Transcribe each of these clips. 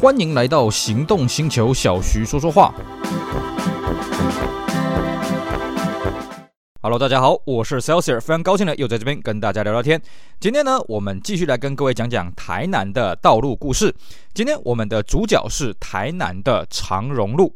欢迎来到行动星球，小徐说说话。Hello，大家好，我是 Celsius，非常高兴的又在这边跟大家聊聊天。今天呢，我们继续来跟各位讲讲台南的道路故事。今天我们的主角是台南的长荣路。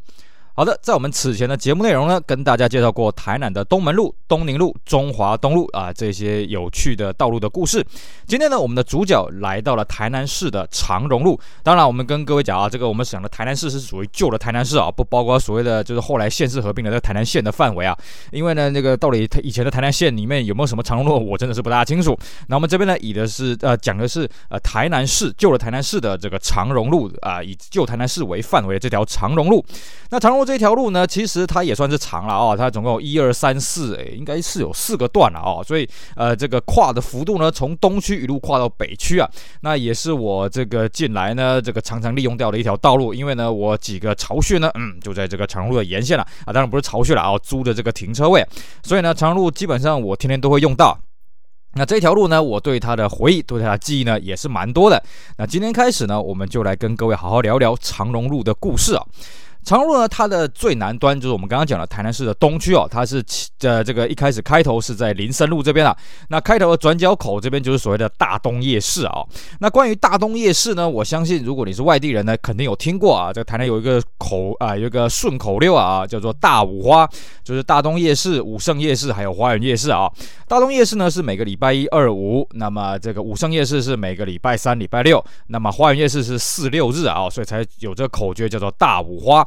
好的，在我们此前的节目内容呢，跟大家介绍过台南的东门路、东宁路、中华东路啊这些有趣的道路的故事。今天呢，我们的主角来到了台南市的长荣路。当然，我们跟各位讲啊，这个我们想的台南市是属于旧的台南市啊，不包括所谓的就是后来县市合并的这个台南县的范围啊。因为呢，那个到底以前的台南县里面有没有什么长荣路，我真的是不大清楚。那我们这边呢，以的是呃讲的是呃台南市旧的台南市的这个长荣路啊，以旧台南市为范围的这条长荣路。那长荣这条路呢，其实它也算是长了哦，它总共一二三四，诶，应该是有四个段了哦，所以呃，这个跨的幅度呢，从东区一路跨到北区啊，那也是我这个近来呢，这个常常利用掉的一条道路，因为呢，我几个巢穴呢，嗯，就在这个长荣路的沿线了啊，当然不是巢穴了啊，租的这个停车位，所以呢，长荣路基本上我天天都会用到。那这条路呢，我对它的回忆，对它的记忆呢，也是蛮多的。那今天开始呢，我们就来跟各位好好聊聊长荣路的故事啊。长荣路呢，它的最南端就是我们刚刚讲的台南市的东区哦，它是呃这个一开始开头是在林森路这边啊。那开头的转角口这边就是所谓的大东夜市啊。那关于大东夜市呢，我相信如果你是外地人呢，肯定有听过啊。这个台南有一个口啊，有一个顺口溜啊，叫做大五花，就是大东夜市、武圣夜市还有花园夜市啊。大东夜市呢是每个礼拜一、二、五，那么这个武圣夜市是每个礼拜三、礼拜六，那么花园夜市是四六日啊，所以才有这个口诀叫做大五花。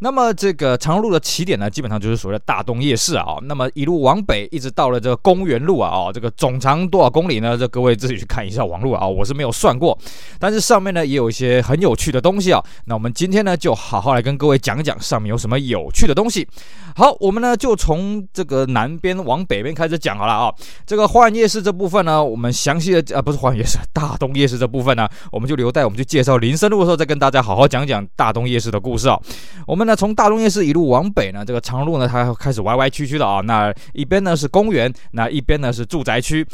那么这个长荣路的起点呢，基本上就是所谓的大东夜市啊。那么一路往北，一直到了这个公园路啊，哦，这个总长多少公里呢？这各位自己去看一下网络啊，我是没有算过。但是上面呢也有一些很有趣的东西啊。那我们今天呢就好好来跟各位讲讲上面有什么有趣的东西。好，我们呢就从这个南边往北边开始讲好了啊。这个花园夜市这部分呢，我们详细的啊不是花园夜市，大东夜市这部分呢，我们就留待我们去介绍林森路的时候再跟大家好好讲讲大东夜市的故事啊。我们。那从大东夜市一路往北呢，这个长路呢，它开始歪歪曲曲的啊。那一边呢是公园，那一边呢是住宅区。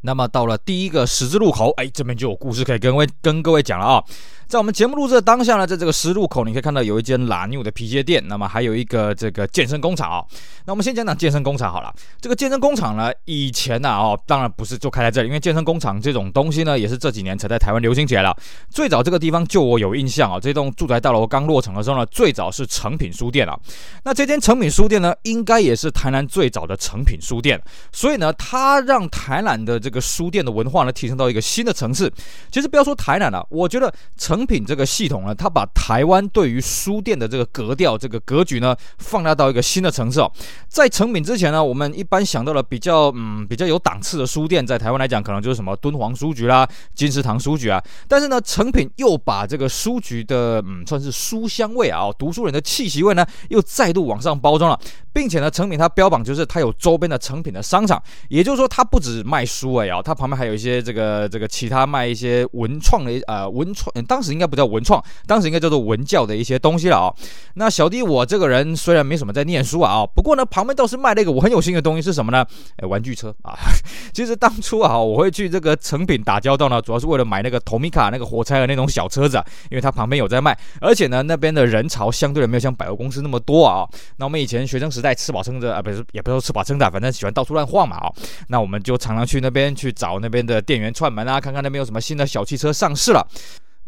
那么到了第一个十字路口，哎，这边就有故事可以跟位跟各位讲了啊。在我们节目录制的当下呢，在这个十字路口，你可以看到有一间蓝牛的皮鞋店，那么还有一个这个健身工厂啊。那我们先讲讲健身工厂好了。这个健身工厂呢，以前呢，哦，当然不是就开在这里，因为健身工厂这种东西呢，也是这几年才在台湾流行起来了。最早这个地方，就我有印象啊，这栋住宅大楼刚落成的时候呢，最早是诚品书店啊。那这间诚品书店呢，应该也是台南最早的诚品书店，所以呢，它让台南的这个书店的文化呢，提升到一个新的层次。其实不要说台南了，我觉得诚诚品这个系统呢，它把台湾对于书店的这个格调、这个格局呢，放大到一个新的层次哦。在诚品之前呢，我们一般想到了比较嗯比较有档次的书店，在台湾来讲，可能就是什么敦煌书局啦、金石堂书局啊。但是呢，诚品又把这个书局的嗯算是书香味啊，读书人的气息味呢，又再度往上包装了，并且呢，诚品它标榜就是它有周边的诚品的商场，也就是说，它不止卖书哎啊，它旁边还有一些这个这个其他卖一些文创的呃文创，当时。应该不叫文创，当时应该叫做文教的一些东西了啊、哦。那小弟我这个人虽然没什么在念书啊，不过呢，旁边倒是卖了一个我很有心的东西是什么呢？哎，玩具车啊。其实当初啊，我会去这个成品打交道呢，主要是为了买那个 Tomica 那个火柴的那种小车子，因为它旁边有在卖，而且呢，那边的人潮相对的没有像百货公司那么多啊。那我们以前学生时代吃饱撑着啊，不是也不是说吃饱撑的，反正喜欢到处乱晃嘛啊。那我们就常常去那边去找那边的店员串门啊，看看那边有什么新的小汽车上市了。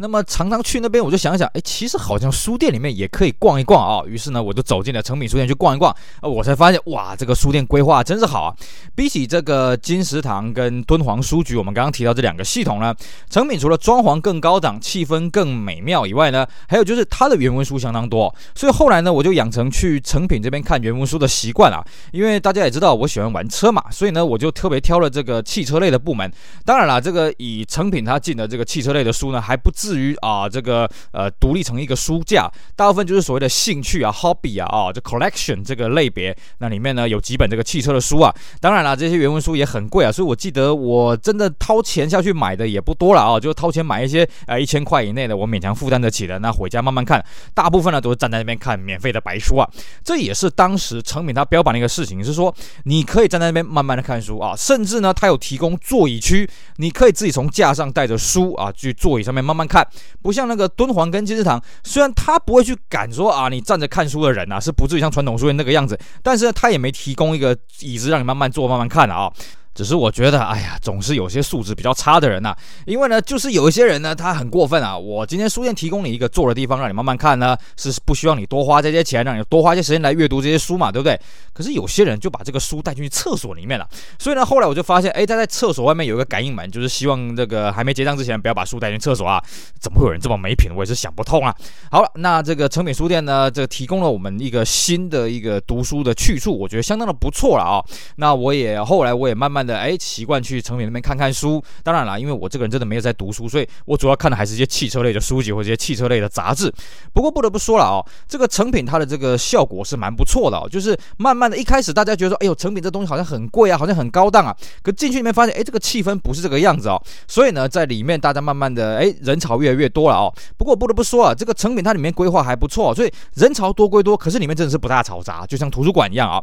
那么常常去那边，我就想想，哎，其实好像书店里面也可以逛一逛啊。于是呢，我就走进了诚品书店去逛一逛。啊，我才发现，哇，这个书店规划真是好啊！比起这个金石堂跟敦煌书局，我们刚刚提到这两个系统呢，诚品除了装潢更高档、气氛更美妙以外呢，还有就是它的原文书相当多。所以后来呢，我就养成去诚品这边看原文书的习惯啊。因为大家也知道我喜欢玩车嘛，所以呢，我就特别挑了这个汽车类的部门。当然了，这个以诚品它进的这个汽车类的书呢，还不至至于啊，这个呃独立成一个书架，大部分就是所谓的兴趣啊、hobby 啊、啊这 collection 这个类别。那里面呢有几本这个汽车的书啊，当然了，这些原文书也很贵啊，所以我记得我真的掏钱下去买的也不多了啊，就掏钱买一些呃一千块以内的，我勉强负担得起的，那回家慢慢看。大部分呢都是站在那边看免费的白书啊，这也是当时成品他标榜的一个事情，是说你可以站在那边慢慢的看书啊，甚至呢他有提供座椅区，你可以自己从架上带着书啊去座椅上面慢慢。看，不像那个敦煌跟金字塔，虽然他不会去赶说啊，你站着看书的人啊，是不至于像传统书院那个样子，但是，他也没提供一个椅子让你慢慢坐、慢慢看啊。只是我觉得，哎呀，总是有些素质比较差的人呐、因为呢，就是有一些人呢，他很过分啊。我今天书店提供你一个坐的地方，让你慢慢看呢，是不需要你多花这些钱，让你多花些时间来阅读这些书嘛，对不对？可是有些人就把这个书带进去厕所里面了。所以呢，后来我就发现，哎，他在厕所外面有一个感应门，就是希望这个还没结账之前不要把书带进厕所啊。怎么会有人这么没品？我也是想不通啊。好了，那这个诚品书店呢，这提供了我们一个新的一个读书的去处，我觉得相当的不错了啊、那我也后来我也慢慢的哎习惯。去成品那边看看书，当然了，因为我这个人真的没有在读书，所以我主要看的还是一些汽车类的书籍或者一些汽车类的杂志。不过不得不说了哦，这个成品它的这个效果是蛮不错的哦，就是慢慢的一开始大家觉得说，哎呦，成品这东西好像很贵啊，好像很高档啊，可进去里面发现，哎，这个气氛不是这个样子哦，所以呢，在里面大家慢慢的，哎，人潮越来越多了哦。不过不得不说啊，这个成品它里面规划还不错，所以人潮多归多，可是里面真的是不大嘈杂，就像图书馆一样啊。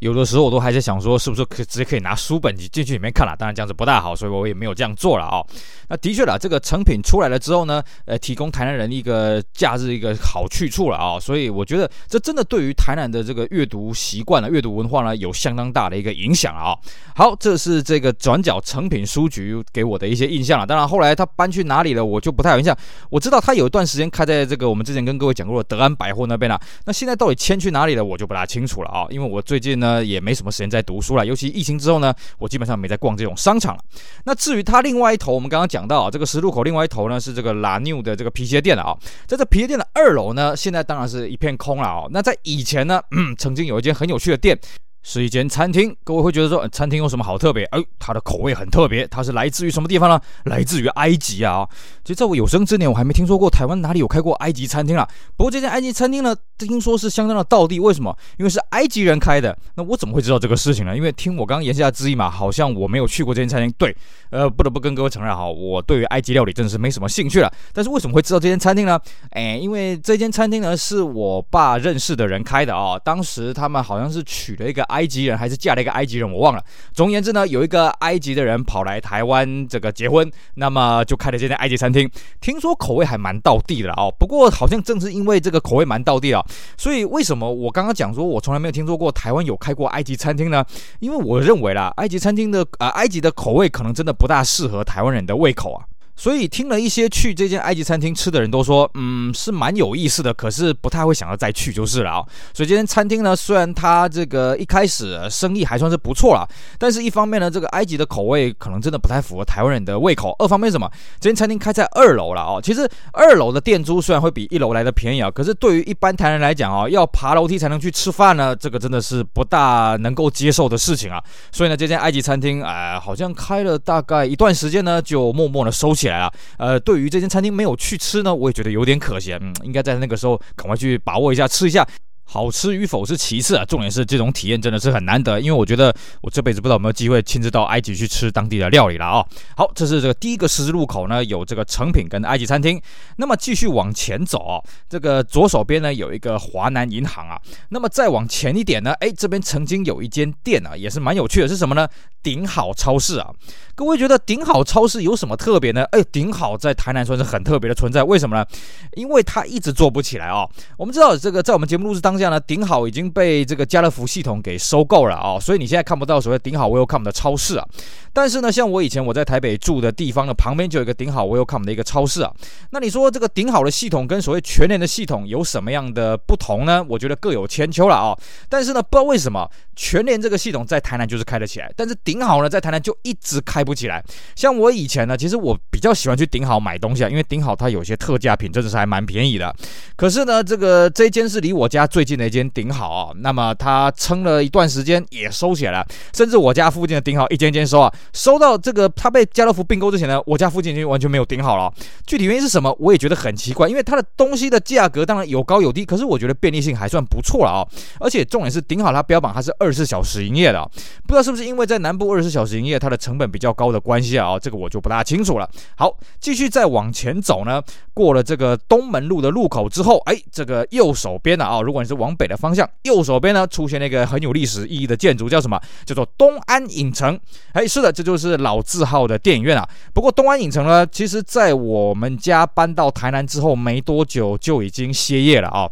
有的时候我都还在想说，是不是可以直接可以拿书本进去里面看了？当然这样子不大好，所以我也没有这样做了啊、那的确啦，这个成品出来了之后呢，呃，提供台南人一个假日一个好去处了啊、所以我觉得这真的对于台南的这个阅读习惯呢、阅读文化呢，有相当大的一个影响啊、好，这是这个转角成品书局给我的一些印象了。当然后来他搬去哪里了，我就不太有印象。我知道他有一段时间开在这个我们之前跟各位讲过的德安百货那边了。那现在到底迁去哪里了，我就不大清楚了啊、因为我最近呢也没什么时间。在读书了，尤其疫情之后呢，我基本上没在逛这种商场了。那至于它另外一头，我们刚刚讲到啊，这个十字路口另外一头呢是这个 La New 的这个皮鞋店了啊。在这皮鞋店的二楼呢，现在当然是一片空了啊。那在以前呢，曾经有一间很有趣的店。是一间餐厅，各位会觉得说，餐厅有什么好特别？哎，它的口味很特别，它是来自于什么地方呢？来自于埃及啊！其实在我有生之年，我还没听说过台湾哪里有开过埃及餐厅啊。不过这间埃及餐厅呢，听说是相当的道地。为什么？因为是埃及人开的。那我怎么会知道这个事情呢？因为听我刚刚言下之意嘛，好像我没有去过这间餐厅。对，呃，不得不跟各位承认哈，我对于埃及料理真的是没什么兴趣了。但是为什么会知道这间餐厅呢？哎，因为这间餐厅呢是我爸认识的人开的啊。当时他们好像是娶了一个。埃埃及人还是嫁了一个埃及人，我忘了。总而言之呢，有一个埃及的人跑来台湾这个结婚，那么就开了这间埃及餐厅。听说口味还蛮道地的哦。不过好像正是因为这个口味蛮道地啊，所以为什么我刚刚讲说我从来没有听说过台湾有开过埃及餐厅呢？因为我认为啦，埃及餐厅的呃埃及的口味可能真的不大适合台湾人的胃口啊。所以听了一些去这间埃及餐厅吃的人都说，嗯，是蛮有意思的，可是不太会想要再去就是了啊。所以这间餐厅呢，虽然它这个一开始生意还算是不错啦，但是一方面呢，这个埃及的口味可能真的不太符合台湾人的胃口；二方面什么？这间餐厅开在二楼了哦。其实二楼的店租虽然会比一楼来的便宜啊，可是对于一般台湾人来讲啊，要爬楼梯才能去吃饭呢，这个真的是不大能够接受的事情啊。所以呢，这间埃及餐厅哎，好像开了大概一段时间呢，就默默的收起来。来了，呃，对于这间餐厅没有去吃呢，我也觉得有点可惜，嗯，应该在那个时候赶快去把握一下，吃一下。好吃与否是其次啊，重点是这种体验真的是很难得，因为我觉得我这辈子不知道有没有机会亲自到埃及去吃当地的料理了啊、好，这是这个第一个十字路口呢，有这个成品跟埃及餐厅。那么继续往前走啊、这个左手边呢有一个华南银行啊。那么再往前一点呢，哎，这边曾经有一间店啊，也是蛮有趣的，是什么呢？顶好超市啊。各位觉得顶好超市有什么特别呢？哎，顶好在台南算是很特别的存在，为什么呢？因为它一直做不起来啊、我们知道这个在我们节目录制当。下呢，顶好已经被这个家乐福系统给收购了啊、所以你现在看不到所谓顶好 Welcome 的超市啊。但是呢，像我以前我在台北住的地方呢，旁边就有一个顶好 Welcome 的一个超市啊。那你说这个顶好的系统跟所谓全联的系统有什么样的不同呢？我觉得各有千秋了啊、但是呢，不知道为什么全联这个系统在台南就是开得起来，但是顶顶好呢在台南就一直开不起来。像我以前呢，其实我比较喜欢去顶好买东西啊，因为顶好它有些特价品真的是还蛮便宜的。可是呢，这个这一间是离我家最近的一间顶好啊，那么它撑了一段时间也收起来了，甚至我家附近的顶好一间一间收啊。收到这个，它被家乐福并购之前呢，我家附近就完全没有顶好了。具体原因是什么，我也觉得很奇怪。因为它的东西的价格当然有高有低，可是我觉得便利性还算不错了啊。而且重点是顶好它标榜它是二十四小时营业的，不知道是不是因为在南部二十四小时营业，它的成本比较高的关系啊，哦，这个我就不大清楚了。好，继续再往前走呢，过了这个东门路的路口之后，哎，这个右手边呢啊，如果你是往北的方向，右手边呢出现了一个很有历史意义的建筑，叫什么？叫做东安影城。哎，是的，这就是老字号的电影院啊。不过东安影城呢，其实在我们家搬到台南之后没多久就已经歇业了啊。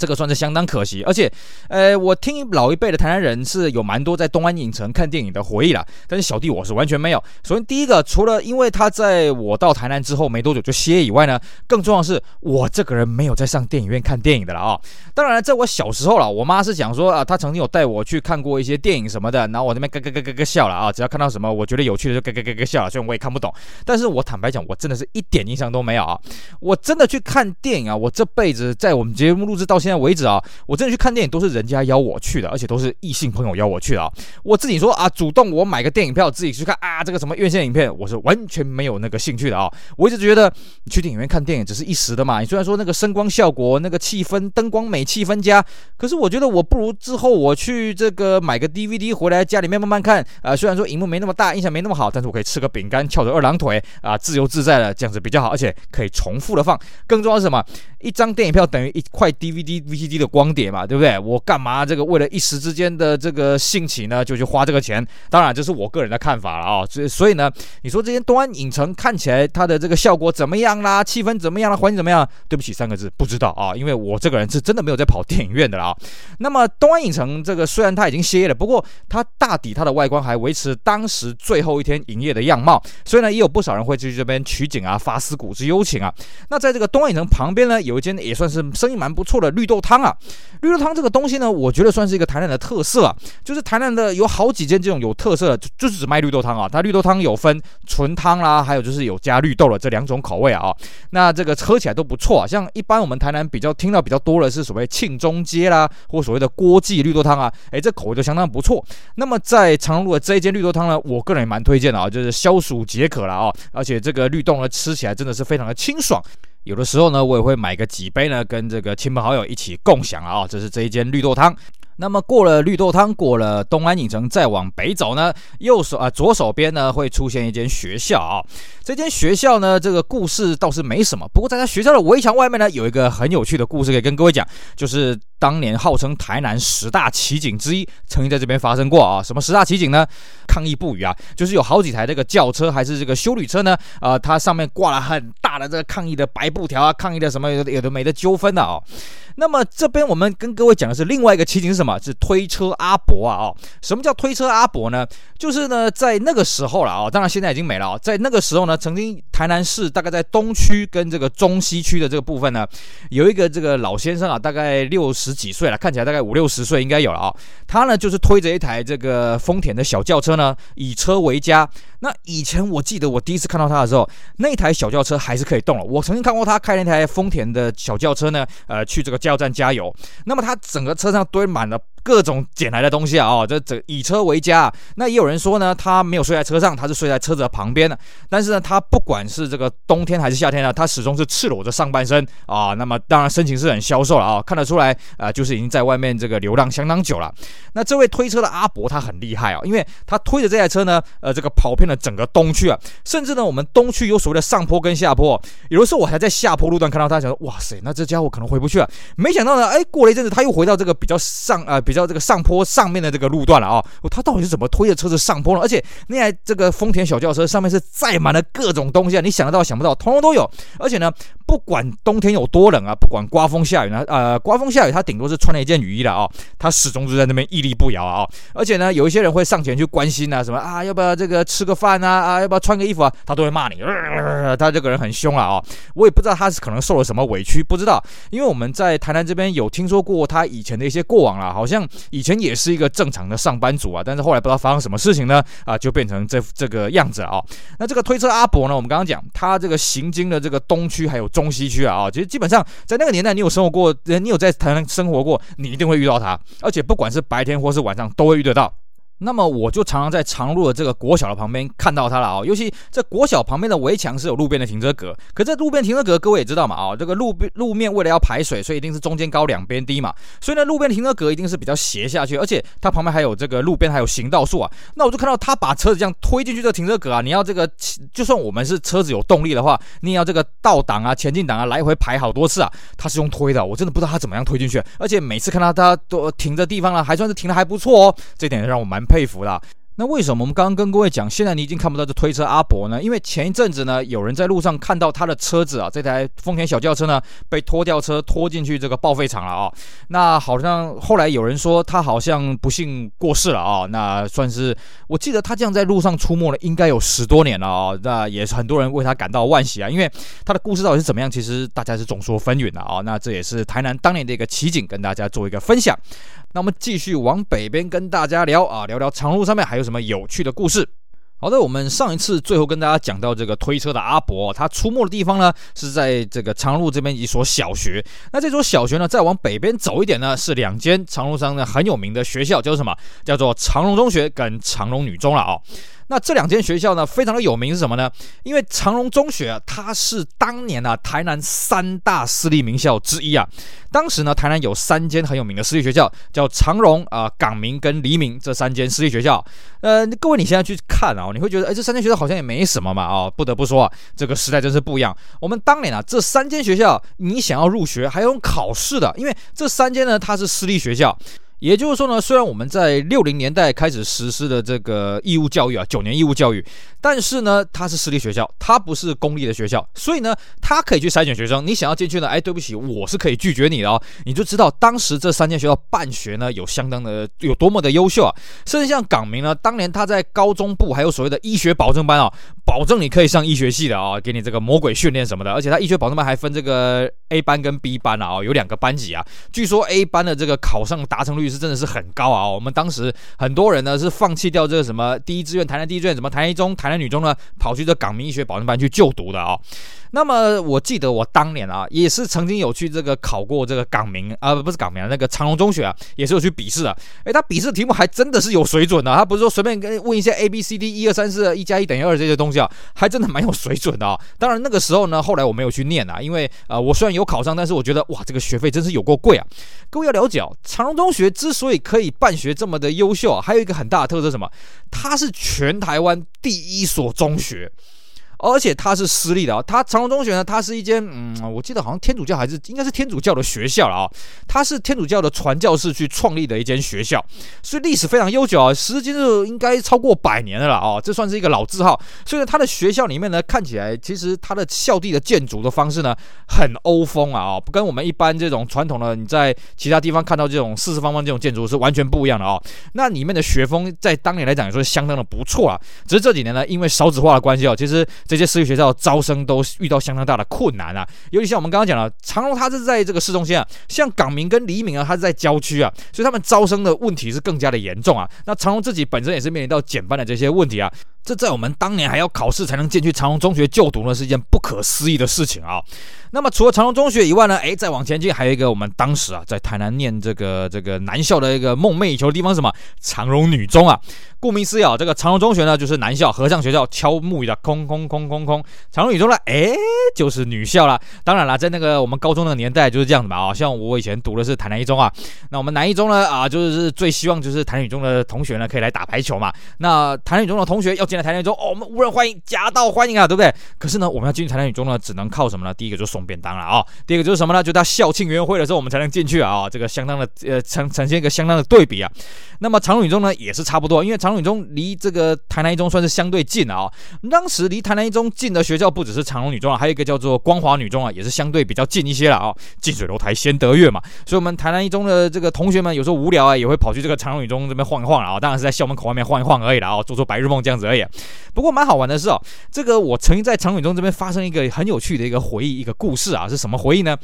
这个算是相当可惜，而且，呃，我听老一辈的台南人是有蛮多在东安影城看电影的回忆啦，但是小弟我是完全没有。首先，第一个，除了因为他在我到台南之后没多久就歇以外呢，更重要的是我这个人没有在上电影院看电影的了啊。当然，在我小时候了，我妈是讲说啊，她曾经有带我去看过一些电影什么的，然后我那边咯咯咯咯咯笑了啊，只要看到什么我觉得有趣的就咯咯咯咯笑了，虽然我也看不懂，但是我坦白讲，我真的是一点印象都没有啊。我真的去看电影啊，我这辈子在我们节目录制到现现在为止啊，我真的去看电影都是人家邀我去的，而且都是异性朋友邀我去的啊。我自己说啊，主动我买个电影票自己去看啊，这个什么院线影片，我是完全没有那个兴趣的啊。我一直觉得去电影院看电影只是一时的嘛。你虽然说那个声光效果、那个气氛、灯光美、气氛佳，可是我觉得我不如之后我去这个买个 DVD 回来家里面慢慢看啊。虽然说荧幕没那么大，印象没那么好，但是我可以吃个饼干，翘着二郎腿啊，自由自在的这样子比较好，而且可以重复的放。更重要是什么？一张电影票等于一块 DVD、VCD 的光碟嘛，对不对？我干嘛这个为了一时之间的这个兴起呢，就去花这个钱？当然这是我个人的看法了啊。所以所以呢，你说这间东安影城看起来它的这个效果怎么样啦？气氛怎么样啦？环境怎么样？对不起，三个字不知道啊，因为我这个人是真的没有在跑电影院的啦。那么东安影城这个虽然它已经歇业了，不过它大抵它的外观还维持当时最后一天营业的样貌。所以呢，也有不少人会去这边取景啊，发思古之幽情啊。那在这个东安影城旁边呢，有一间也算是生意蛮不错的绿豆汤啊。绿豆汤这个东西呢，我觉得算是一个台南的特色啊。就是台南的有好几间这种有特色的，就就是只卖绿豆汤啊。它绿豆汤有分纯汤啦，还有就是有加绿豆的这两种口味啊。那这个喝起来都不错啊。像一般我们台南比较听到比较多的是所谓庆中街啦，或所谓的郭记绿豆汤啊，诶，这口味都相当不错。那么在长荣的这一间绿豆汤呢，我个人也蛮推荐的啊，就是消暑解渴了啊。而且这个绿豆呢，吃起来真的是非常的清爽。有的时候呢，我也会买个几杯呢，跟这个亲朋好友一起共享啊。这是这一间绿豆汤。那么过了绿豆汤，过了东安影城，再往北走呢，右手啊左手边呢会出现一间学校啊。这间学校呢，这个故事倒是没什么。不过在它学校的围墙外面呢，有一个很有趣的故事可以跟各位讲，就是当年号称台南十大奇景之一，曾经在这边发生过啊。什么十大奇景呢？抗议不语啊，就是有好几台这个轿车还是这个修旅车呢，啊、它上面挂了很大的这个抗议的白布条啊，抗议的什么有的有的没的纠纷的啊。那么这边我们跟各位讲的是另外一个奇景是什么？是推车阿伯啊！哦，什么叫推车阿伯呢？就是呢，在那个时候了啊，当然现在已经没了啊。在那个时候呢，曾经台南市大概在东区跟这个中西区的这个部分呢，有一个这个老先生啊，大概六十十几岁了，看起来大概五六十岁应该有了啊。他呢就是推着一台这个丰田的小轿车呢，以车为家。那以前我记得我第一次看到他的时候，那台小轿车还是可以动了。我曾经看过他开那台丰田的小轿车呢，呃，去这个加油站加油。那么他整个车上堆满了。各种捡来的东西啊，哦，这这以车为家啊。那也有人说呢，他没有睡在车上，他是睡在车子的旁边的。但是呢，他不管是这个冬天还是夏天呢，他始终是赤裸着上半身啊。那么当然身形是很消瘦了啊，看得出来啊，就是已经在外面这个流浪相当久了。那这位推车的阿伯他很厉害啊，因为他推着这台车呢，呃，这个跑遍整个东区啊，甚至呢，我们东区有所谓的上坡跟下坡，有的时候我还在下坡路段看到他，想说哇塞，那这家伙可能回不去了。没想到呢，哎，过了一阵子他又回到这个比较上啊。呃比较这个上坡上面的这个路段了啊，他到底是怎么推着车子上坡呢？而且那台这个丰田小轿车上面是载满了各种东西啊，你想得到想不到，通通都有。而且呢，不管冬天有多冷啊，不管刮风下雨呢，呃，刮风下雨他顶多是穿了一件雨衣了啊，他始终就在那边屹立不摇啊。而且呢，有一些人会上前去关心啊，什么啊，要不要这个吃个饭啊，啊，要不要穿个衣服啊，他都会骂你，他这个人很凶了啊。我也不知道他是可能受了什么委屈，不知道，因为我们在台南这边有听说过他以前的一些过往了，好像。以前也是一个正常的上班族啊，但是后来不知道发生什么事情呢，啊，就变成这这个样子啊。那这个推车阿伯呢，我们刚刚讲他这个行经的这个东区还有中西区啊，啊，其实基本上在那个年代，你有生活过，你有在台南生活过，你一定会遇到他，而且不管是白天或是晚上都会遇得到。那么我就常常在长路的这个国小的旁边看到它了啊，尤其这国小旁边的围墙是有路边的停车格，可这路边停车格各位也知道嘛啊，这个路边路面为了要排水，所以一定是中间高两边低嘛，所以呢路边停车格一定是比较斜下去，而且它旁边还有这个路边还有行道树啊，那我就看到他把车子这样推进去这个停车格啊，你要这个就算我们是车子有动力的话，你也要这个倒档啊、前进档啊来回排好多次啊，他是用推的，我真的不知道他怎么样推进去，而且每次看到他都停的地方呢，还算是停的还不错哦，这点让我蛮佩服啦。那为什么我们刚刚跟各位讲，现在你已经看不到这推车阿伯呢？因为前一阵子呢，有人在路上看到他的车子啊，这台丰田小轿车呢，被拖吊车拖进去这个报废厂了啊、那好像后来有人说他好像不幸过世了啊、那算是我记得他这样在路上出没了，应该有十多年了啊、那也是很多人为他感到惋惜啊，因为他的故事到底是怎么样，其实大家是众说纷纭的啊。那这也是台南当年的一个奇景，跟大家做一个分享。那我们继续往北边跟大家聊啊，聊聊长路上面还有什么有趣的故事。好的，我们上一次最后跟大家讲到这个推车的阿伯，他出没的地方呢是在这个长路这边一所小学。那这所小学呢，再往北边走一点呢，是两间长路上呢很有名的学校，叫做什么？叫做长荣中学跟长荣女中了啊、那这两间学校呢，非常的有名是什么呢？因为长荣中学啊，它是当年啊台南三大私立名校之一啊。当时呢，台南有三间很有名的私立学校，叫长荣啊、港明跟黎明这三间私立学校。呃，各位你现在去看啊，你会觉得，哎，这三间学校好像也没什么嘛啊。不得不说啊，这个时代真是不一样。我们当年啊，这三间学校你想要入学还要用考试的，因为这三间呢，它是私立学校。也就是说呢，虽然我们在六零年代开始实施的这个义务教育啊，九年义务教育，但是呢，它是私立学校，它不是公立的学校，所以呢，它可以去筛选学生。你想要进去呢，哎，对不起，我是可以拒绝你的哦。你就知道当时这三间学校办学呢，有相当的有多么的优秀啊。甚至像港明呢，当年他在高中部还有所谓的医学保证班啊，保证你可以上医学系的啊，给你这个魔鬼训练什么的。而且他医学保证班还分这个 A 班跟 B 班啊，有两个班级啊。据说 A 班的这个考上达成率。是真的是很高啊！我们当时很多人呢是放弃掉这个什么第一志愿，台南第一志愿，什么台南一中、台南女中呢，跑去这港明医学保证班去就读的啊。那么我记得我当年啊，也是曾经有去这个考过这个港明啊，不是港明啊，那个长荣中学啊，也是有去笔试啊。诶，他笔试题目还真的是有水准的，他不是说随便跟问一些 A B C D 一二三四一加一等于二这些东西啊，还真的蛮有水准的啊。当然那个时候呢，后来我没有去念啊，因为呃，我虽然有考上，但是我觉得哇，这个学费真是有够贵啊。各位要了解哦，长荣中学之所以可以办学这么的优秀啊，还有一个很大的特色什么？它是全台湾第一所中学。而且它是私立的啊，它长荣中学呢，它是一间嗯，我记得好像天主教还是应该是天主教的学校了啊，它是天主教的传教士去创立的一间学校，所以历史非常悠久啊，时间是应该超过百年的了啊，这算是一个老字号。所以呢，它的学校里面呢，看起来其实它的校地的建筑的方式呢，很欧风啊啊，不跟我们一般这种传统的你在其他地方看到这种四四方方这种建筑是完全不一样的啊。那里面的学风在当年来讲也说是相当的不错啊，只是这几年呢，因为少子化的关系啊，其实。这些私立学校招生都遇到相当大的困难啊，尤其像我们刚刚讲了，长隆它是在这个市中心啊，像港明跟黎明啊，它是在郊区啊，所以他们招生的问题是更加的严重啊。那长隆自己本身也是面临到减班的这些问题啊，这在我们当年还要考试才能进去长荣中学就读呢，是一件不可思议的事情啊。那么除了长荣中学以外呢，诶，再往前进还有一个我们当时啊在台南念这个这个男校的一个梦寐以求的地方什么？长荣女中啊。顾名思义啊，这个长荣中学呢就是男校，和尚学校敲木鱼的空空空空空。长荣女中呢，诶，就是女校了。当然了，在那个我们高中那个年代就是这样子嘛啊，像我以前读的是台南一中啊，那我们南一中呢啊，就是最希望就是台南女中的同学呢可以来打排球嘛。那台南女中的同学要进了台南女中，哦，我们无人欢迎，夹道欢迎啊，对不对？可是呢，我们要进去台南女中呢，只能靠什么呢？第一个就是送便当了啊，第二个就是什么呢？就到校庆园会的时候我们才能进去啊，这个相当的呃呈呈现一个相当的对比啊。那么长荣女中呢也是差不多，因为长荣女中离这个台南一中算是相对近啊。当时离台南一中近的学校不只是长荣女中啊，还有一个叫做光华女中啊，也是相对比较近一些了啊。近水楼台先得月嘛，所以我们台南一中的这个同学们有时候无聊啊，也会跑去这个长荣女中这边晃一晃啊。当然是在校门口外面晃一晃而已了啊，做做白日梦这样子而已。不过蛮好玩的是哦，这个我曾经在长远中这边发生一个很有趣的一个回忆，一个故事啊，是什么回忆呢？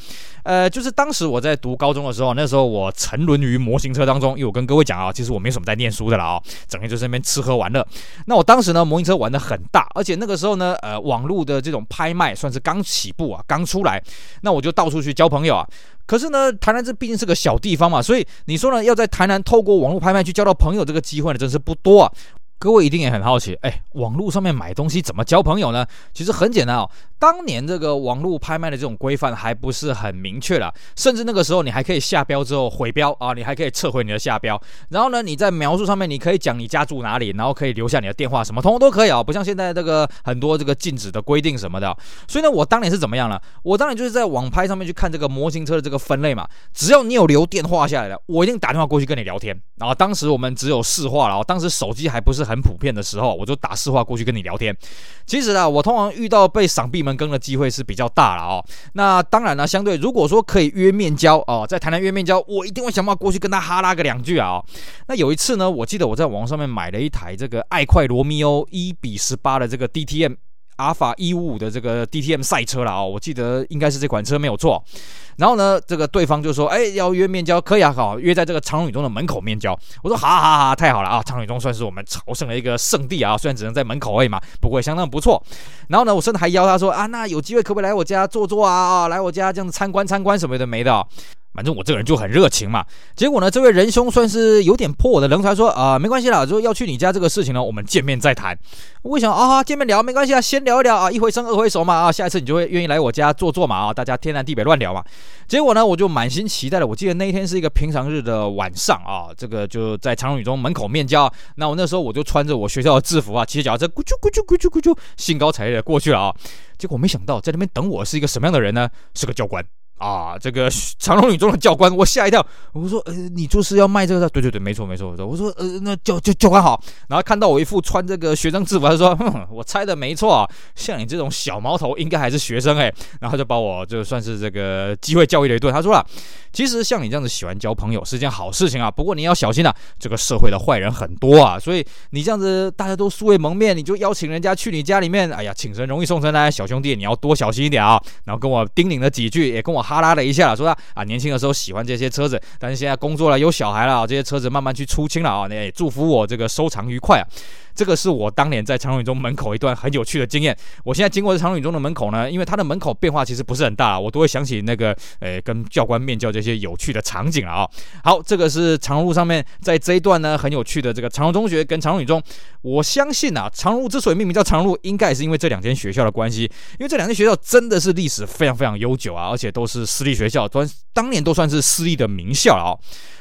呃，就是当时我在读高中的时候，那时候我沉沦于模型车当中，因为我跟各位讲啊，其实我没什么在念书的了啊，整天就在那边吃喝玩乐。那我当时呢，模型车玩得很大，而且那个时候呢，呃，网络的这种拍卖算是刚起步啊，刚出来，那我就到处去交朋友啊。可是呢，台南这毕竟是个小地方嘛，所以你说呢，要在台南透过网络拍卖去交到朋友，这个机会呢，真是不多啊。各位一定也很好奇，哎，网络上面买东西怎么交朋友呢？其实很简单哦。当年这个网络拍卖的这种规范还不是很明确了，甚至那个时候你还可以下标之后毁标啊，你还可以撤回你的下标。然后呢，你在描述上面你可以讲你家住哪里，然后可以留下你的电话，什么通通都可以啊，不像现在这个很多这个禁止的规定什么的。所以呢，我当年是怎么样呢？我当年就是在网拍上面去看这个模型车的这个分类嘛，只要你有留电话下来的，我一定打电话过去跟你聊天。然后当时我们只有市话了，当时手机还不是很普遍的时候，我就打市话过去跟你聊天。其实啊，我通常遇到被赏闭门羹的机会是比较大了哦。那当然呢，相对如果说可以约面交哦，在台南约面交，我一定会想办法过去跟他哈拉个两句啊。那有一次呢，我记得我在网上面买了一台这个爱快罗密欧一比十八的这个 DTM 阿尔法一五五的这个 DTM 赛车了哦，我记得应该是这款车没有错。然后呢，这个对方就说：“哎，要约面交，可以啊，好，约在这个长隆宇中的门口面交。”我说：“好好好，太好了啊！长隆宇中算是我们朝圣的一个圣地啊，虽然只能在门口而已嘛，不过也相当不错。”然后呢，我甚至还邀他说：“啊，那有机会可不可以来我家坐坐啊？啊，来我家这样子参观参观什么的没的。”反正我这个人就很热情嘛，结果呢，这位仁兄算是有点破我的冷场，说啊、没关系啦，说要去你家这个事情呢，我们见面再谈。我想啊，见面聊没关系啊，先聊一聊啊，一回生二回熟嘛啊，下一次你就会愿意来我家坐坐嘛啊，大家天南地北乱聊嘛。结果呢，我就满心期待的，我记得那一天是一个平常日的晚上啊，这个就在长荣宇中门口面交。那我那时候我就穿着我学校的制服啊，骑着脚踏车咕啾咕啾咕啾咕啾，兴高采烈的过去了啊。结果没想到在那边等我是一个什么样的人呢？是个教官。啊，这个常荣宇中的教官，我吓一跳。我说，呃，你就是要卖这个？对对对，没错没错。我说，呃，那教教教官好。然后看到我一副穿这个学生制服，他说，哼，我猜的没错啊，像你这种小毛头，应该还是学生哎。然后就把我就算是这个机会教育了一顿。他说了，其实像你这样子喜欢交朋友是件好事情啊，不过你要小心啊，这个社会的坏人很多啊，所以你这样子大家都素未谋面，你就邀请人家去你家里面，哎呀，请神容易送神难，小兄弟你要多小心一点啊。然后跟我叮咛了几句，也跟我。哈拉了一下，说他啊，年轻的时候喜欢这些车子，但是现在工作了，有小孩了，这些车子慢慢去出清了啊，那也祝福我这个收藏愉快啊。这个是我当年在长荣宇中门口一段很有趣的经验。我现在经过这常荣宇中的门口呢，因为它的门口变化其实不是很大，我都会想起那个呃跟教官面交这些有趣的场景了啊。好，这个是长隆路上面在这一段呢很有趣的这个长荣中学跟长荣宇中。我相信啊，常荣路之所以命名叫常荣路，应该也是因为这两间学校的关系，因为这两间学校真的是历史非常非常悠久啊，而且都是私立学校，当当年都算是私立的名校了啊。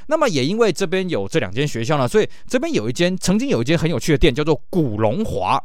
那么也因为这边有这两间学校呢，所以这边有一间曾经有一间很有趣的店，叫做古龙华。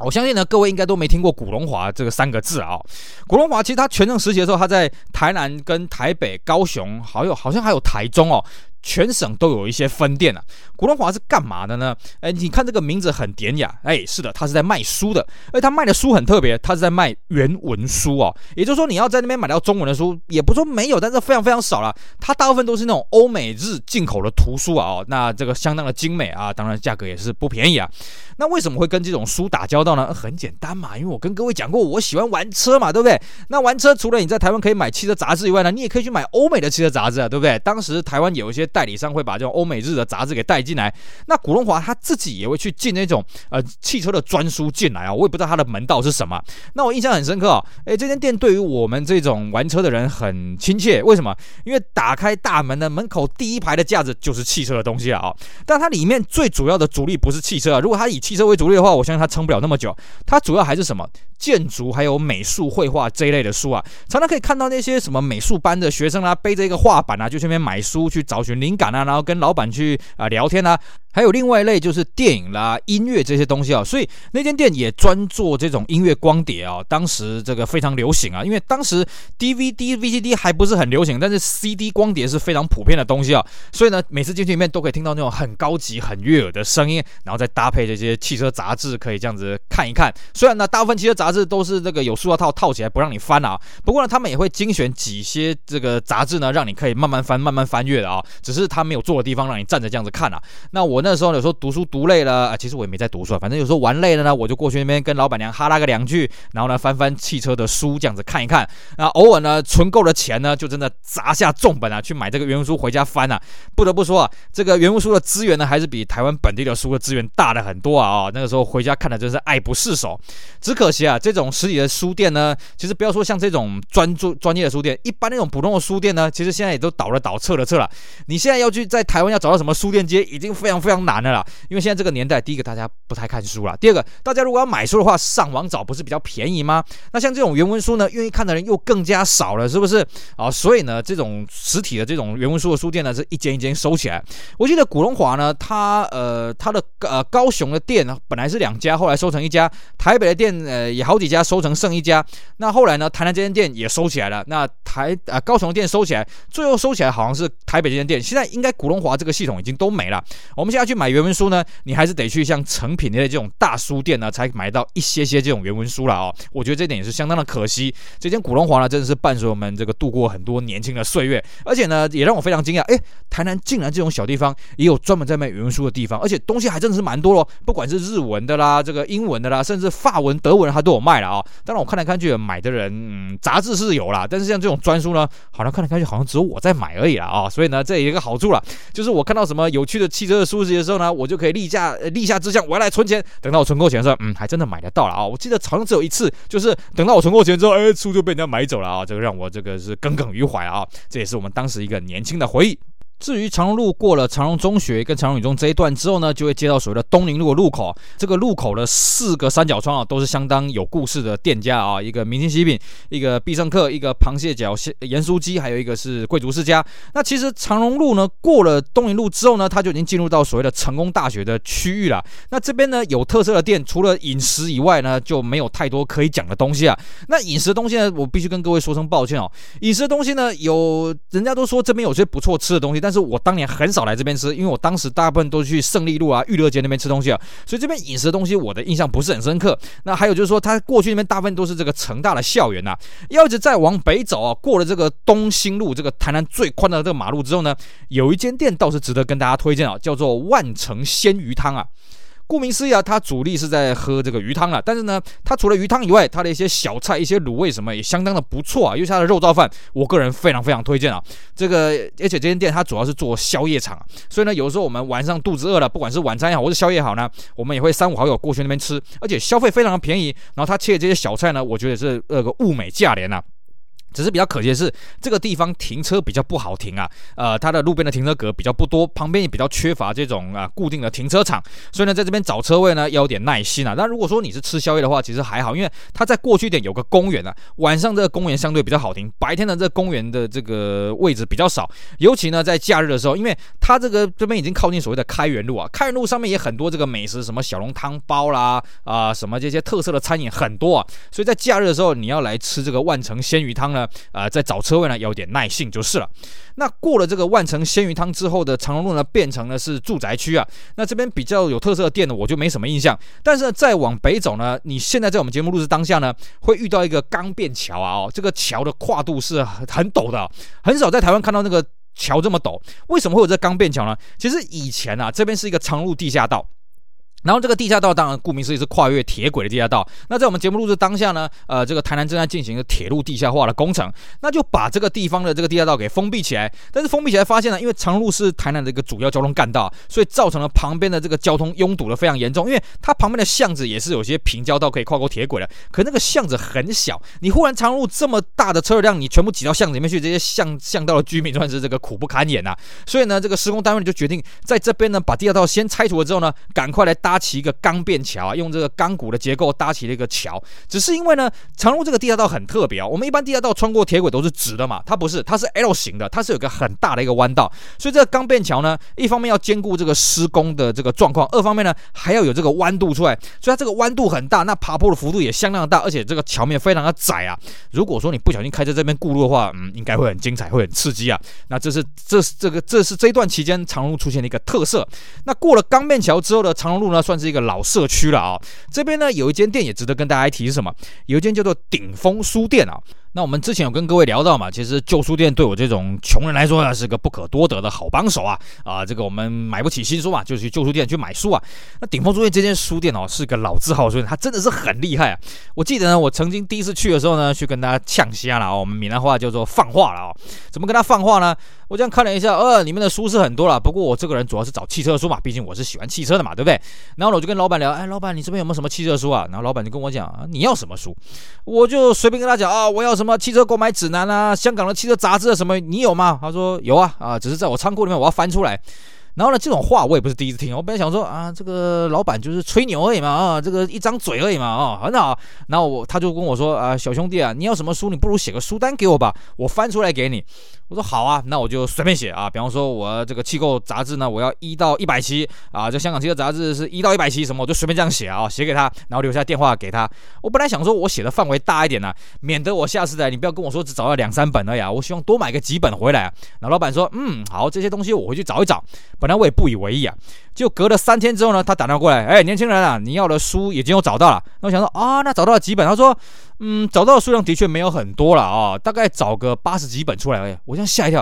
我相信呢，各位应该都没听过古龙华这个三个字啊。古龙华其实他全盛时期的时候，他在台南、跟台北、高雄，还有好像还有台中哦。全省都有一些分店啊。古龙华是干嘛的呢？哎，你看这个名字很典雅。哎，是的，他是在卖书的。而他卖的书很特别，他是在卖原文书哦。也就是说，你要在那边买到中文的书，也不说没有，但是非常非常少了。它大部分都是那种欧美日进口的图书啊。哦，那这个相当的精美啊，当然价格也是不便宜啊。那为什么会跟这种书打交道呢？很简单嘛，因为我跟各位讲过，我喜欢玩车嘛，对不对？那玩车除了你在台湾可以买汽车杂志以外呢，你也可以去买欧美的汽车杂志啊，对不对？当时台湾有一些。代理商会把这种欧美日的杂志给带进来，那古龙华他自己也会去进那种呃汽车的专书进来啊，我也不知道他的门道是什么。那我印象很深刻啊，诶，这间店对于我们这种玩车的人很亲切，为什么？因为打开大门的门口第一排的架子就是汽车的东西啊，但它里面最主要的主力不是汽车啊，如果它以汽车为主力的话，我相信它撑不了那么久。它主要还是什么？建筑还有美术绘画这一类的书啊，常常可以看到那些什么美术班的学生啊，背着一个画板啊，就去那边买书去找寻灵感啊，然后跟老板去啊、聊天啊。还有另外一类就是电影啦、音乐这些东西啊，所以那间店也专做这种音乐光碟啊，当时这个非常流行啊，因为当时 DVD、VCD 还不是很流行，但是 CD 光碟是非常普遍的东西啊，所以呢，每次进去里面都可以听到那种很高级、很悦耳的声音，然后再搭配这些汽车杂志，可以这样子看一看。虽然呢，大部分汽车杂杂志都是这个有塑料套套起来不让你翻啊。不过呢，他们也会精选几些这个杂志呢，让你可以慢慢翻、慢慢翻阅的啊。只是他没有坐的地方让你站着这样子看啊。那我那时候有时候读书读累了啊，其实我也没在读书啊，反正有时候玩累了呢，我就过去那边跟老板娘哈拉个两句，然后呢翻翻汽车的书这样子看一看。那偶尔呢存够了钱呢，就真的砸下重本啊去买这个原文书回家翻啊。不得不说啊，这个原文书的资源呢，还是比台湾本地的书的资源大了很多啊。哦，那个时候回家看的真是爱不释手。只可惜啊，这种实体的书店呢，其实不要说像这种专注专业的书店，一般那种普通的书店呢，其实现在也都倒了倒，撤了撤了。你现在要去在台湾要找到什么书店街，已经非常非常难的了。因为现在这个年代，第一个大家不太看书了，第二个大家如果要买书的话，上网找不是比较便宜吗？那像这种原文书呢，愿意看的人又更加少了，是不是啊？所以呢，这种实体的这种原文书的书店呢，是一间一间收起来。我记得古龙华呢，他呃他的呃高雄的店呢，本来是两家，后来收成一家；台北的店呃也好几家，收成剩一家。那后来呢，台南这间店也收起来了。那台呃高雄店收起来，最后收起来好像是台北这间店。现在应该古龙华这个系统已经都没了。我们现在去买原文书呢，你还是得去像诚品那些这种大书店呢，才买到一些些这种原文书了哦。我觉得这点也是相当的可惜。这间古龙华呢，真的是伴随我们这个度过很多年轻的岁月，而且呢，也让我非常惊讶。哎，台南竟然这种小地方也有专门在卖原文书的地方，而且东西还真的是蛮多咯。不管是日文的啦，这个英文的啦，甚至法文、德文，它都有我卖了啊。当然，我看来看去，买的人，嗯，杂志是有啦，但是像这种专书呢，好像看来看去，好像只有我在买而已了啊。所以呢，这也有一个好处了，就是我看到什么有趣的汽车的书籍的时候呢，我就可以立下立下志向，我要来存钱。等到我存够钱的时候，嗯，还真的买得到了啊。我记得好像只有一次，就是等到我存够钱之后，哎，书就被人家买走了啊。这个让我这个是耿耿于怀啊。这也是我们当时一个年轻的回忆。至于长荣路过了长荣中学跟长荣女中这一段之后呢，就会接到所谓的东宁路的路口。这个路口的四个三角窗啊，都是相当有故事的店家啊，一个明星西饼，一个必胜客，一个螃蟹脚盐酥鸡，还有一个是贵族世家。那其实长荣路呢，过了东宁路之后呢，它就已经进入到所谓的成功大学的区域了。那这边呢，有特色的店，除了饮食以外呢，就没有太多可以讲的东西啊。那饮食的东西呢，我必须跟各位说声抱歉哦。饮食的东西呢，有人家都说这边有些不错吃的东西。但是我当年很少来这边吃，因为我当时大部分都去胜利路啊、玉乐街那边吃东西啊，所以这边饮食的东西我的印象不是很深刻。那还有就是说，它过去那边大部分都是这个成大的校园呐、啊，要一直再往北走啊，过了这个东兴路这个台南最宽的这个马路之后呢，有一间店倒是值得跟大家推荐啊，叫做万城鲜鱼汤啊。顾名思义啊，它主力是在喝这个鱼汤了。但是呢，它除了鱼汤以外，它的一些小菜、一些卤味什么也相当的不错啊。因为它的肉燥饭，我个人非常非常推荐啊。这个，而且这间店它主要是做宵夜场，所以呢，有时候我们晚上肚子饿了，不管是晚餐也好，或是宵夜好呢，我们也会三五好友过去那边吃，而且消费非常的便宜。然后他切的这些小菜呢，我觉得是那个物美价廉呐。只是比较可惜的是，这个地方停车比较不好停啊，呃，它的路边的停车格比较不多，旁边也比较缺乏这种啊固定的停车场，所以呢，在这边找车位呢要有点耐心啊。那如果说你是吃宵夜的话，其实还好，因为它在过去点有个公园啊，晚上这个公园相对比较好停，白天的这个公园的这个位置比较少，尤其呢在假日的时候，因为它这个这边已经靠近所谓的开元路啊，开元路上面也很多这个美食，什么小笼汤包啦啊、什么这些特色的餐饮很多啊，所以在假日的时候你要来吃这个万城鲜鱼汤呢。呃，在找车位呢，要有点耐性就是了。那过了这个万城鲜鱼汤之后的长荣路呢，变成了是住宅区啊。那这边比较有特色的店呢，我就没什么印象。但是呢，再往北走呢，你现在在我们节目录制当下呢，会遇到一个钢便桥啊，哦，这个桥的跨度是很很陡的，很少在台湾看到那个桥这么陡。为什么会有这钢便桥呢？其实以前啊，这边是一个长路地下道。然后这个地下道当然顾名思义是跨越铁轨的地下道。那在我们节目录制当下呢，呃，这个台南正在进行一个铁路地下化的工程，那就把这个地方的这个地下道给封闭起来。但是封闭起来发现呢，因为长路是台南的一个主要交通干道，所以造成了旁边的这个交通拥堵的非常严重。因为它旁边的巷子也是有些平交道可以跨过铁轨的，可那个巷子很小，你忽然长路这么大的车流量，你全部挤到巷子里面去，这些巷巷道的居民算是这个苦不堪言呐、所以呢，这个施工单位就决定在这边呢把地下道先拆除了之后呢，赶快来搭。起一个钢便桥啊，用这个钢骨的结构搭起了一个桥。只是因为呢，长荣这个地下道很特别啊。我们一般地下道穿过铁轨都是直的嘛，它不是，它是 L 型的，它是有个很大的一个弯道。所以这个钢便桥呢，一方面要兼顾这个施工的这个状况，二方面呢还要有这个弯度出来。所以它这个弯度很大，那爬坡的幅度也相当大，而且这个桥面非常的窄啊。如果说你不小心开在这边过路的话，嗯，应该会很精彩，会很刺激啊。那这是这是这个这是这一段期间长路出现的一个特色。那过了钢便桥之后的长路呢？呢，算是一个老社区了啊。这边呢，有一间店也值得跟大家提，是什么？有一间叫做鼎峰书店啊。那我们之前有跟各位聊到嘛，其实旧书店对我这种穷人来说呢，是个不可多得的好帮手啊啊！这个我们买不起新书嘛，就去旧书店去买书啊。那鼎峰书店这间书店哦，是个老字号书店，它真的是很厉害啊。我记得呢，我曾经第一次去的时候呢，去跟大家呛虾了哦，我们闽南话叫做放话了哦。怎么跟他放话呢？我这样看了一下，呃，里面的书是很多了，不过我这个人主要是找汽车书嘛，毕竟我是喜欢汽车的嘛，对不对？然后呢，我就跟老板聊，哎，老板，你这边有没有什么汽车书啊？然后老板就跟我讲，啊，你要什么书？我就随便跟他讲啊，我要什么汽车购买指南啊，香港的汽车杂志啊，什么你有吗？他说有啊，啊，只是在我仓库里面，我要翻出来。然后呢，这种话我也不是第一次听。我本来想说啊，这个老板就是吹牛而已嘛，啊，这个一张嘴而已嘛，啊，很好。然后我他就跟我说啊，小兄弟啊，你要什么书，你不如写个书单给我吧，我翻出来给你。我说好啊，那我就随便写啊。比方说，我这个气购杂志呢，我要一到一百期啊，这香港汽车杂志是一到一百期，什么我就随便这样写啊，写给他，然后留下电话给他。我本来想说我写的范围大一点呢，免得我下次来你不要跟我说只找到两三本而已，我希望多买个几本回来啊。然后老板说，嗯，好，这些东西我回去找一找。本来我也不以为意啊，就隔了三天之后呢，他打电话过来，哎，年轻人啊，你要的书已经有找到了。那我想说啊，那找到了几本？他说，嗯，找到的数量的确没有很多了啊，大概找个八十几本出来而已。我这样吓一跳，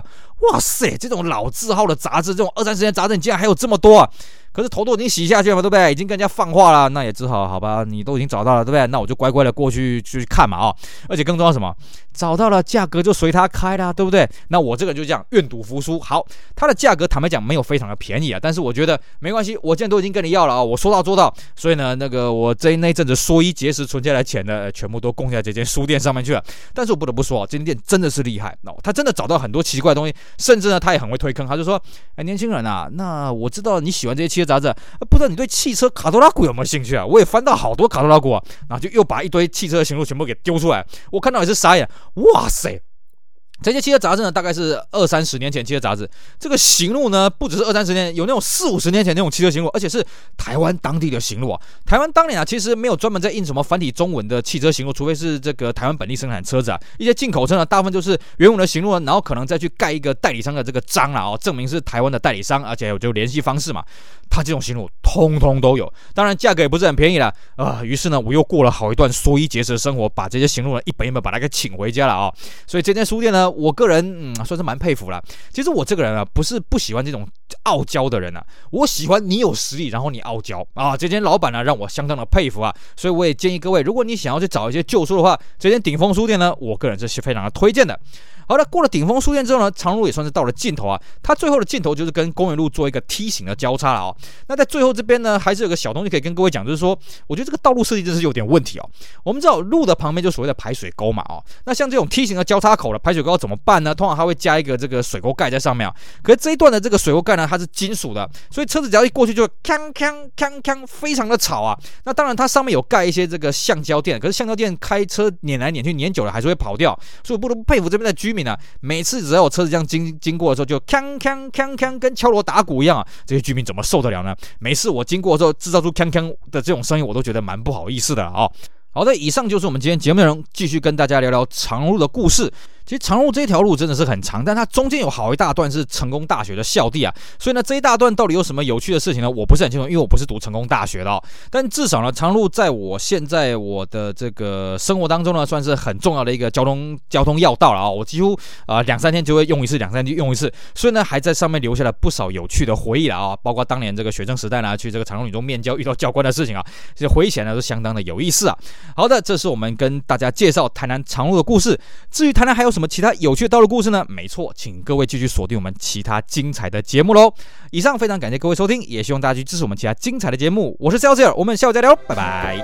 哇塞，这种老字号的杂志，这种二三十年杂志，你竟然还有这么多啊！可是头都已经洗下去了嘛，对不对？已经跟人家放话了，那也只好好吧，你都已经找到了，对不对？那我就乖乖的过去去看嘛，哦，而且更重要什么？找到了，价格就随他开啦，对不对？那我这个就这样愿赌服输。好，它的价格坦白讲没有非常的便宜啊，但是我觉得没关系，我现在都已经跟你要了啊，我说到做到。所以呢，那个我这那阵子缩衣节食存下来钱呢，全部都供在这间书店上面去了。但是我不得不说啊，这间店真的是厉害哦，他真的找到很多奇怪的东西，甚至呢，他也很会推坑。他就说：“哎，年轻人啊，那我知道你喜欢这些杂志，不知道你对汽车卡托拉古有没有兴趣啊？我也翻到好多卡托拉古啊，然后就又把一堆汽车的型录全部给丢出来，我看到也是傻眼，哇塞！”这些汽车杂志呢，大概是二三十年前汽车杂志。这个行录呢，不只是二三十年，有那种四五十年前那种汽车行录，而且是台湾当地的行录啊。台湾当年啊，其实没有专门在印什么繁体中文的汽车行录，除非是这个台湾本地生产车子啊。一些进口车呢，大部分就是原文的行录，然后可能再去盖一个代理商的这个章啊，哦，证明是台湾的代理商，而且有就联系方式嘛。他这种行路通通都有，当然价格也不是很便宜了啊。于是呢，我又过了好一段缩衣节食的生活，把这些行路呢一本一本把它给请回家了啊。所以这间书店呢，我个人嗯算是蛮佩服了。其实我这个人啊，不是不喜欢这种傲娇的人啊，我喜欢你有实力，然后你傲娇啊。这间老板呢，让我相当的佩服啊。所以我也建议各位，如果你想要去找一些旧书的话，这间鼎峰书店呢，我个人是非常的推荐的。好了，过了顶峰书店之后呢，长路也算是到了尽头啊。它最后的尽头就是跟公园路做一个梯形的交叉了哦。那在最后这边呢，还是有个小东西可以跟各位讲，就是说，我觉得这个道路设计真是有点问题哦。我们知道路的旁边就所谓的排水沟嘛哦。那像这种梯形的交叉口的排水沟怎么办呢？通常它会加一个这个水沟盖在上面啊。可是这一段的这个水沟盖呢，它是金属的，所以车子只要一过去就锵锵锵锵，非常的吵啊。那当然它上面有盖一些这个橡胶垫，可是橡胶垫开车碾来碾去碾久了还是会跑掉，所以我不得不佩服这边的居每次。只要我车子这样经经过的时候，就锵锵锵锵，跟敲锣打鼓一样啊！这些居民怎么受得了呢？每次我经过的时候，制造出锵锵的这种声音，我都觉得蛮不好意思的啊、好的，以上就是我们今天节目内容，继续跟大家聊聊长路的故事。其实长路这条路真的是很长，但它中间有好一大段是成功大学的校地啊，所以呢，这一大段到底有什么有趣的事情呢？我不是很清楚，因为我不是读成功大学的哦。但至少呢，长路在我现在我的这个生活当中呢，算是很重要的一个交通交通要道了啊、我几乎啊两三天就会用一次，两三天用一次，所以呢，还在上面留下了不少有趣的回忆了啊、包括当年这个学生时代呢，去这个长荣女中面交遇到教官的事情啊，这回忆起来呢都相当的有意思啊。好的，这是我们跟大家介绍台南长路的故事。至于台南还有什么其他有趣的道路故事呢？没错，请各位继续锁定我们其他精彩的节目喽。以上非常感谢各位收听，也希望大家去支持我们其他精彩的节目。我是肖杰尔，我们下午再聊，拜拜。